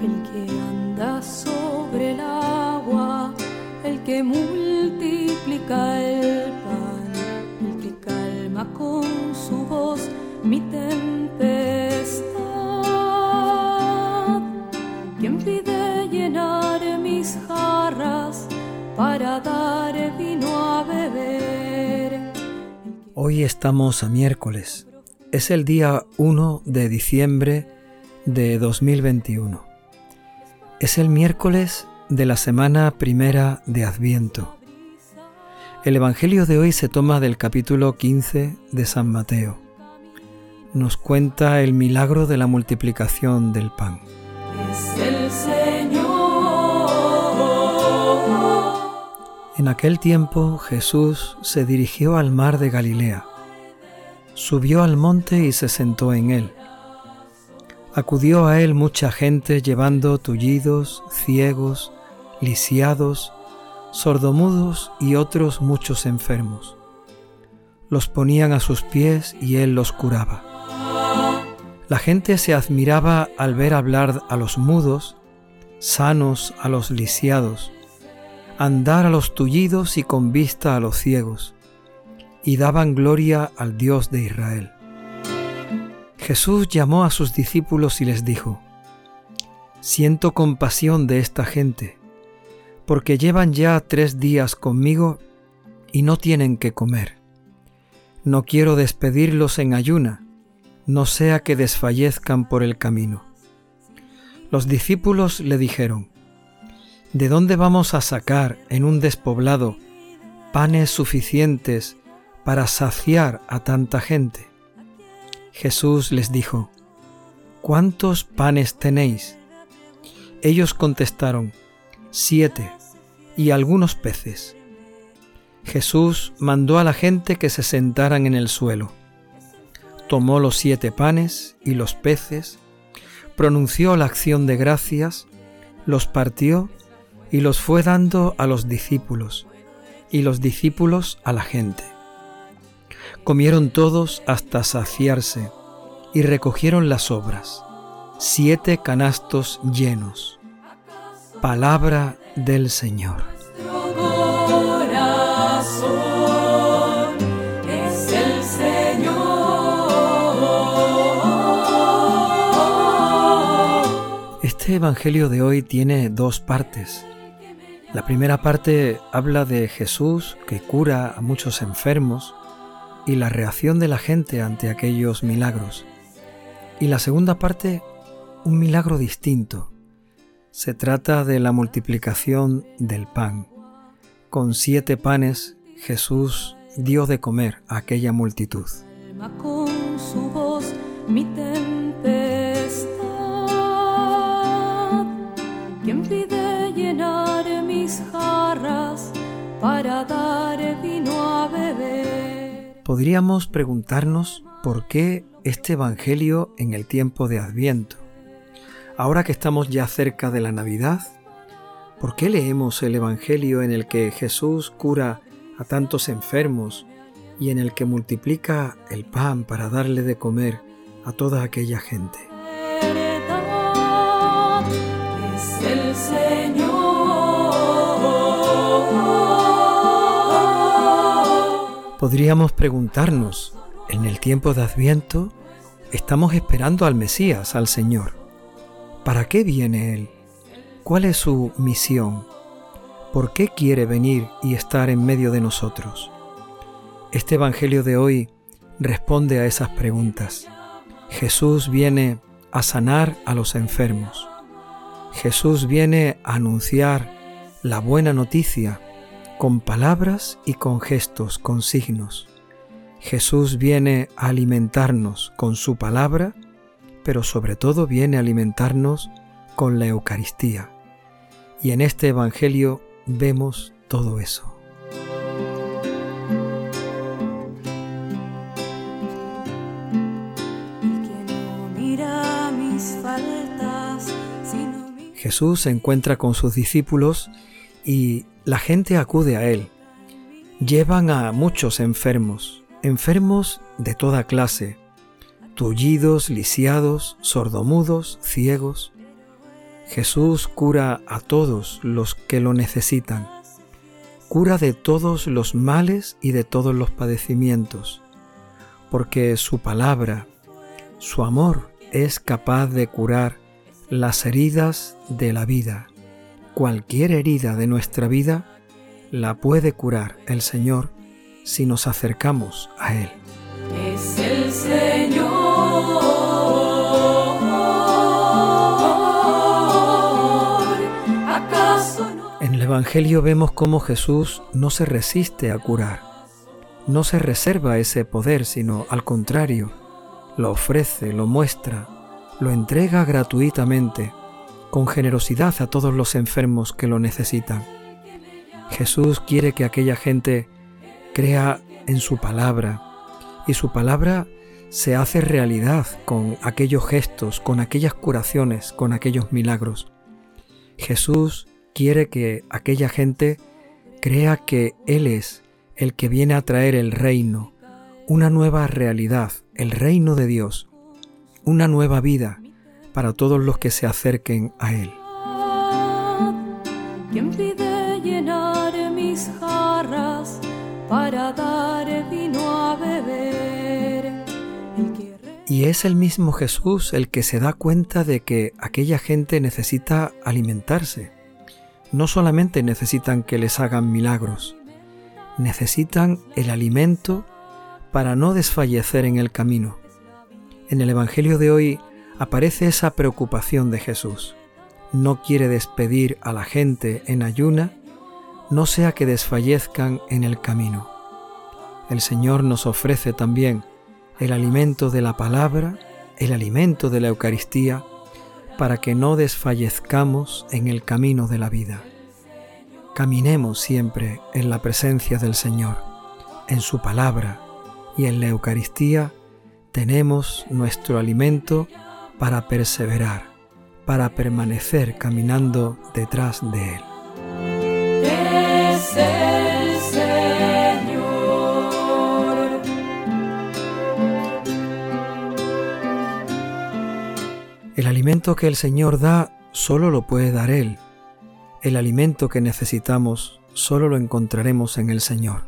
el que anda sobre el agua, el que multiplica el pan, el que calma con su voz mi tempestad, quien pide llenar mis jarras para dar vino a beber. Hoy estamos a miércoles. Es el día 1 de diciembre de 2021. Es el miércoles de la semana primera de Adviento. El Evangelio de hoy se toma del capítulo 15 de San Mateo. Nos cuenta el milagro de la multiplicación del pan. Es el Señor. En aquel tiempo Jesús se dirigió al mar de Galilea, subió al monte y se sentó en él. Acudió a él mucha gente llevando tullidos, ciegos, lisiados, sordomudos y otros muchos enfermos. Los ponían a sus pies y él los curaba. La gente se admiraba al ver hablar a los mudos, sanos a los lisiados, andar a los tullidos y con vista a los ciegos, y daban gloria al Dios de Israel. Jesús llamó a sus discípulos y les dijo, Siento compasión de esta gente, porque llevan ya tres días conmigo y no tienen que comer. No quiero despedirlos en ayuna, no sea que desfallezcan por el camino. Los discípulos le dijeron, ¿De dónde vamos a sacar en un despoblado panes suficientes para saciar a tanta gente? Jesús les dijo, ¿Cuántos panes tenéis? Ellos contestaron, Siete, y algunos peces. Jesús mandó a la gente que se sentaran en el suelo. Tomó los siete panes y los peces, pronunció la acción de gracias, los partió y los fue dando a los discípulos, y los discípulos a la gente. Comieron todos hasta saciarse y recogieron las obras, siete canastos llenos. Palabra del Señor. Este Evangelio de hoy tiene dos partes. La primera parte habla de Jesús que cura a muchos enfermos y la reacción de la gente ante aquellos milagros. Y la segunda parte, un milagro distinto. Se trata de la multiplicación del pan. Con siete panes Jesús dio de comer a aquella multitud. Pide llenar mis jarras para dar vino. Podríamos preguntarnos por qué este Evangelio en el tiempo de Adviento. Ahora que estamos ya cerca de la Navidad, ¿por qué leemos el Evangelio en el que Jesús cura a tantos enfermos y en el que multiplica el pan para darle de comer a toda aquella gente? Podríamos preguntarnos, en el tiempo de Adviento, estamos esperando al Mesías, al Señor. ¿Para qué viene Él? ¿Cuál es su misión? ¿Por qué quiere venir y estar en medio de nosotros? Este Evangelio de hoy responde a esas preguntas. Jesús viene a sanar a los enfermos. Jesús viene a anunciar la buena noticia con palabras y con gestos, con signos. Jesús viene a alimentarnos con su palabra, pero sobre todo viene a alimentarnos con la Eucaristía. Y en este Evangelio vemos todo eso. Jesús se encuentra con sus discípulos y la gente acude a Él. Llevan a muchos enfermos, enfermos de toda clase, tullidos, lisiados, sordomudos, ciegos. Jesús cura a todos los que lo necesitan, cura de todos los males y de todos los padecimientos, porque su palabra, su amor es capaz de curar las heridas de la vida. Cualquier herida de nuestra vida la puede curar el Señor si nos acercamos a Él. Es el Señor. En el Evangelio vemos cómo Jesús no se resiste a curar, no se reserva ese poder, sino al contrario, lo ofrece, lo muestra, lo entrega gratuitamente, con generosidad a todos los enfermos que lo necesitan. Jesús quiere que aquella gente crea en su palabra y su palabra se hace realidad con aquellos gestos, con aquellas curaciones, con aquellos milagros. Jesús quiere que aquella gente crea que Él es el que viene a traer el reino, una nueva realidad, el reino de Dios, una nueva vida para todos los que se acerquen a Él. pide llenar mis jarras para dar vino a beber? Y es el mismo Jesús el que se da cuenta de que aquella gente necesita alimentarse. No solamente necesitan que les hagan milagros, necesitan el alimento para no desfallecer en el camino. En el Evangelio de hoy aparece esa preocupación de Jesús. No quiere despedir a la gente en ayuna, no sea que desfallezcan en el camino. El Señor nos ofrece también el alimento de la palabra, el alimento de la Eucaristía, para que no desfallezcamos en el camino de la vida. Caminemos siempre en la presencia del Señor, en su palabra y en la Eucaristía tenemos nuestro alimento para perseverar, para permanecer caminando detrás de Él. Es el Señor. El alimento que el Señor da solo lo puede dar Él. El alimento que necesitamos solo lo encontraremos en el Señor.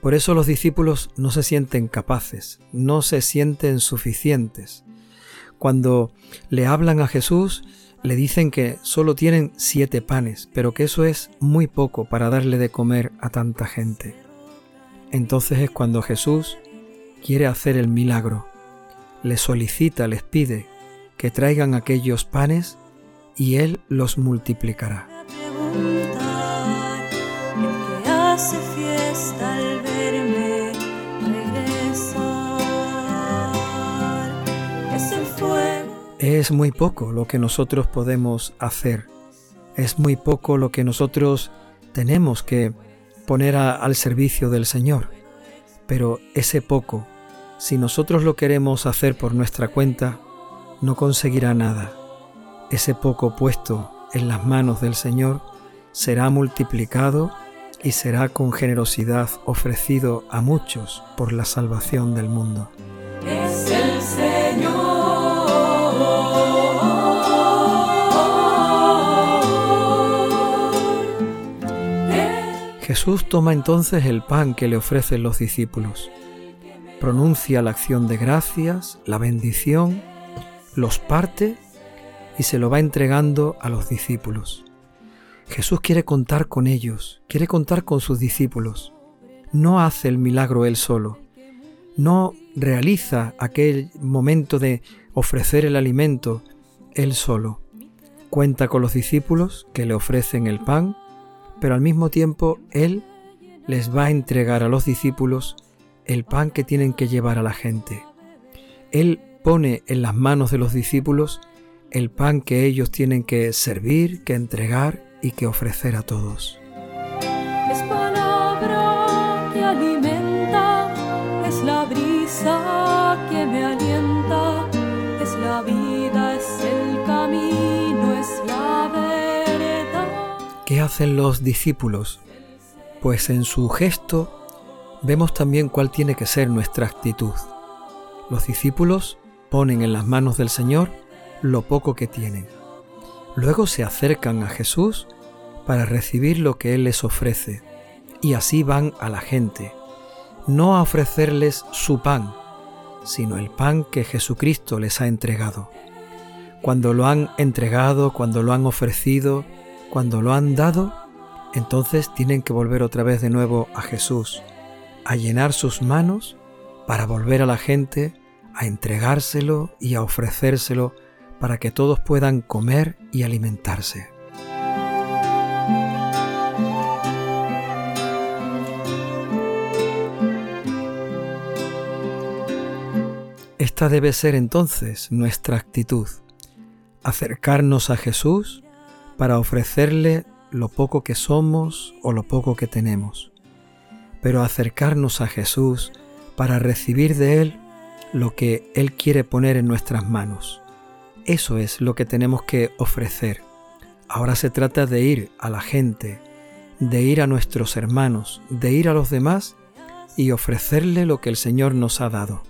Por eso los discípulos no se sienten capaces, no se sienten suficientes. Cuando le hablan a Jesús, le dicen que solo tienen siete panes, pero que eso es muy poco para darle de comer a tanta gente. Entonces es cuando Jesús quiere hacer el milagro. Les solicita, les pide que traigan aquellos panes y Él los multiplicará. Es muy poco lo que nosotros podemos hacer. Es muy poco lo que nosotros tenemos que poner al servicio del Señor. Pero ese poco, si nosotros lo queremos hacer por nuestra cuenta, no conseguirá nada. Ese poco puesto en las manos del Señor será multiplicado y será con generosidad ofrecido a muchos por la salvación del mundo. Jesús toma entonces el pan que le ofrecen los discípulos, pronuncia la acción de gracias, la bendición, los parte y se lo va entregando a los discípulos. Jesús quiere contar con ellos, quiere contar con sus discípulos. No hace el milagro él solo, no realiza aquel momento de ofrecer el alimento él solo. Cuenta con los discípulos que le ofrecen el pan, pero al mismo tiempo Él les va a entregar a los discípulos el pan que tienen que llevar a la gente. Él pone en las manos de los discípulos el pan que ellos tienen que servir, que entregar y que ofrecer a todos. Es palabra que alimenta, es la brisa hacen los discípulos? Pues en su gesto vemos también cuál tiene que ser nuestra actitud. Los discípulos ponen en las manos del Señor lo poco que tienen. Luego se acercan a Jesús para recibir lo que Él les ofrece, y así van a la gente, no a ofrecerles su pan, sino el pan que Jesucristo les ha entregado. Cuando lo han entregado, cuando lo han ofrecido, cuando lo han dado, entonces tienen que volver otra vez de nuevo a Jesús, a llenar sus manos para volver a la gente, a entregárselo y a ofrecérselo para que todos puedan comer y alimentarse. Esta debe ser entonces nuestra actitud, acercarnos a Jesús para ofrecerle lo poco que somos o lo poco que tenemos, pero acercarnos a Jesús para recibir de Él lo que Él quiere poner en nuestras manos. Eso es lo que tenemos que ofrecer. Ahora se trata de ir a la gente, de ir a nuestros hermanos, de ir a los demás y ofrecerle lo que el Señor nos ha dado.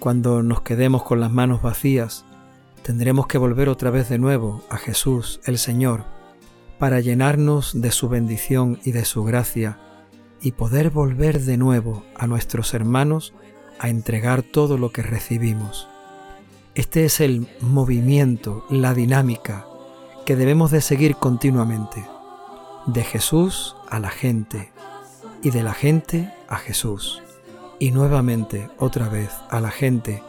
Cuando nos quedemos con las manos vacías, tendremos que volver otra vez de nuevo a Jesús, el Señor, para llenarnos de su bendición y de su gracia y poder volver de nuevo a nuestros hermanos a entregar todo lo que recibimos. Este es el movimiento, la dinámica que debemos de seguir continuamente, de Jesús a la gente y de la gente a Jesús y nuevamente otra vez a la gente,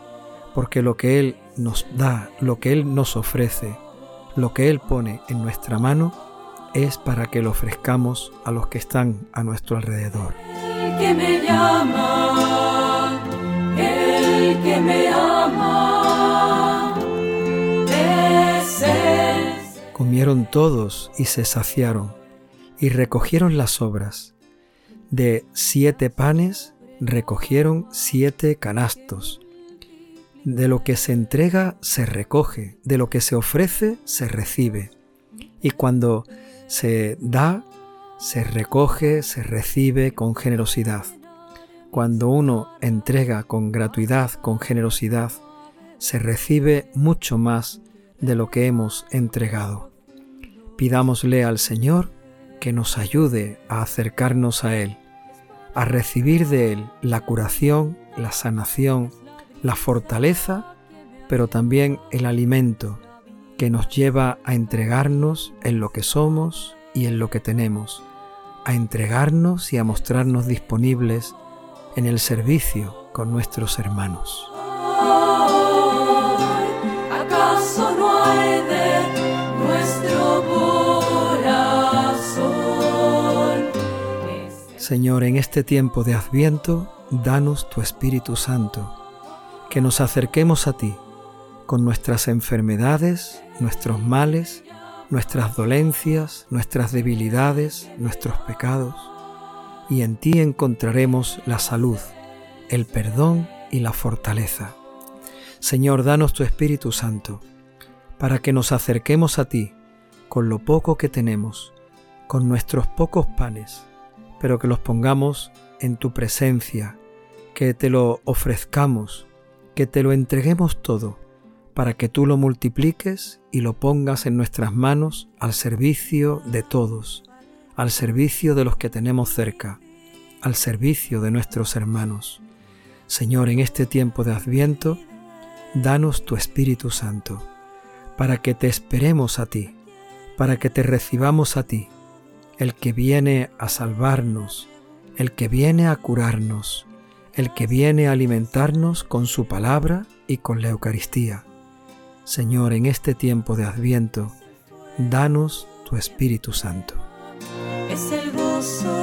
porque lo que Él nos da, lo que Él nos ofrece, lo que Él pone en nuestra mano, es para que lo ofrezcamos a los que están a nuestro alrededor. El que me llama, el que me ama, Comieron todos y se saciaron, y recogieron las sobras. De siete panes recogieron siete canastos. De lo que se entrega se recoge, de lo que se ofrece se recibe. Y cuando se da, se recoge, se recibe con generosidad. Cuando uno entrega con gratuidad, con generosidad, se recibe mucho más de lo que hemos entregado. Pidámosle al Señor que nos ayude a acercarnos a Él a recibir de Él la curación, la sanación, la fortaleza, pero también el alimento que nos lleva a entregarnos en lo que somos y en lo que tenemos, a entregarnos y a mostrarnos disponibles en el servicio con nuestros hermanos. ¿Acaso no hay de Señor, en este tiempo de adviento, danos tu Espíritu Santo, que nos acerquemos a ti con nuestras enfermedades, nuestros males, nuestras dolencias, nuestras debilidades, nuestros pecados, y en ti encontraremos la salud, el perdón y la fortaleza. Señor, danos tu Espíritu Santo, para que nos acerquemos a ti con lo poco que tenemos, con nuestros pocos panes, pero que los pongamos en tu presencia, que te lo ofrezcamos, que te lo entreguemos todo, para que tú lo multipliques y lo pongas en nuestras manos al servicio de todos, al servicio de los que tenemos cerca, al servicio de nuestros hermanos. Señor, en este tiempo de adviento, danos tu Espíritu Santo, para que te esperemos a ti, para que te recibamos a ti, el que viene a salvarnos, el que viene a curarnos, el que viene a alimentarnos con su palabra y con la Eucaristía. Señor, en este tiempo de Adviento, danos tu Espíritu Santo. Es el gozo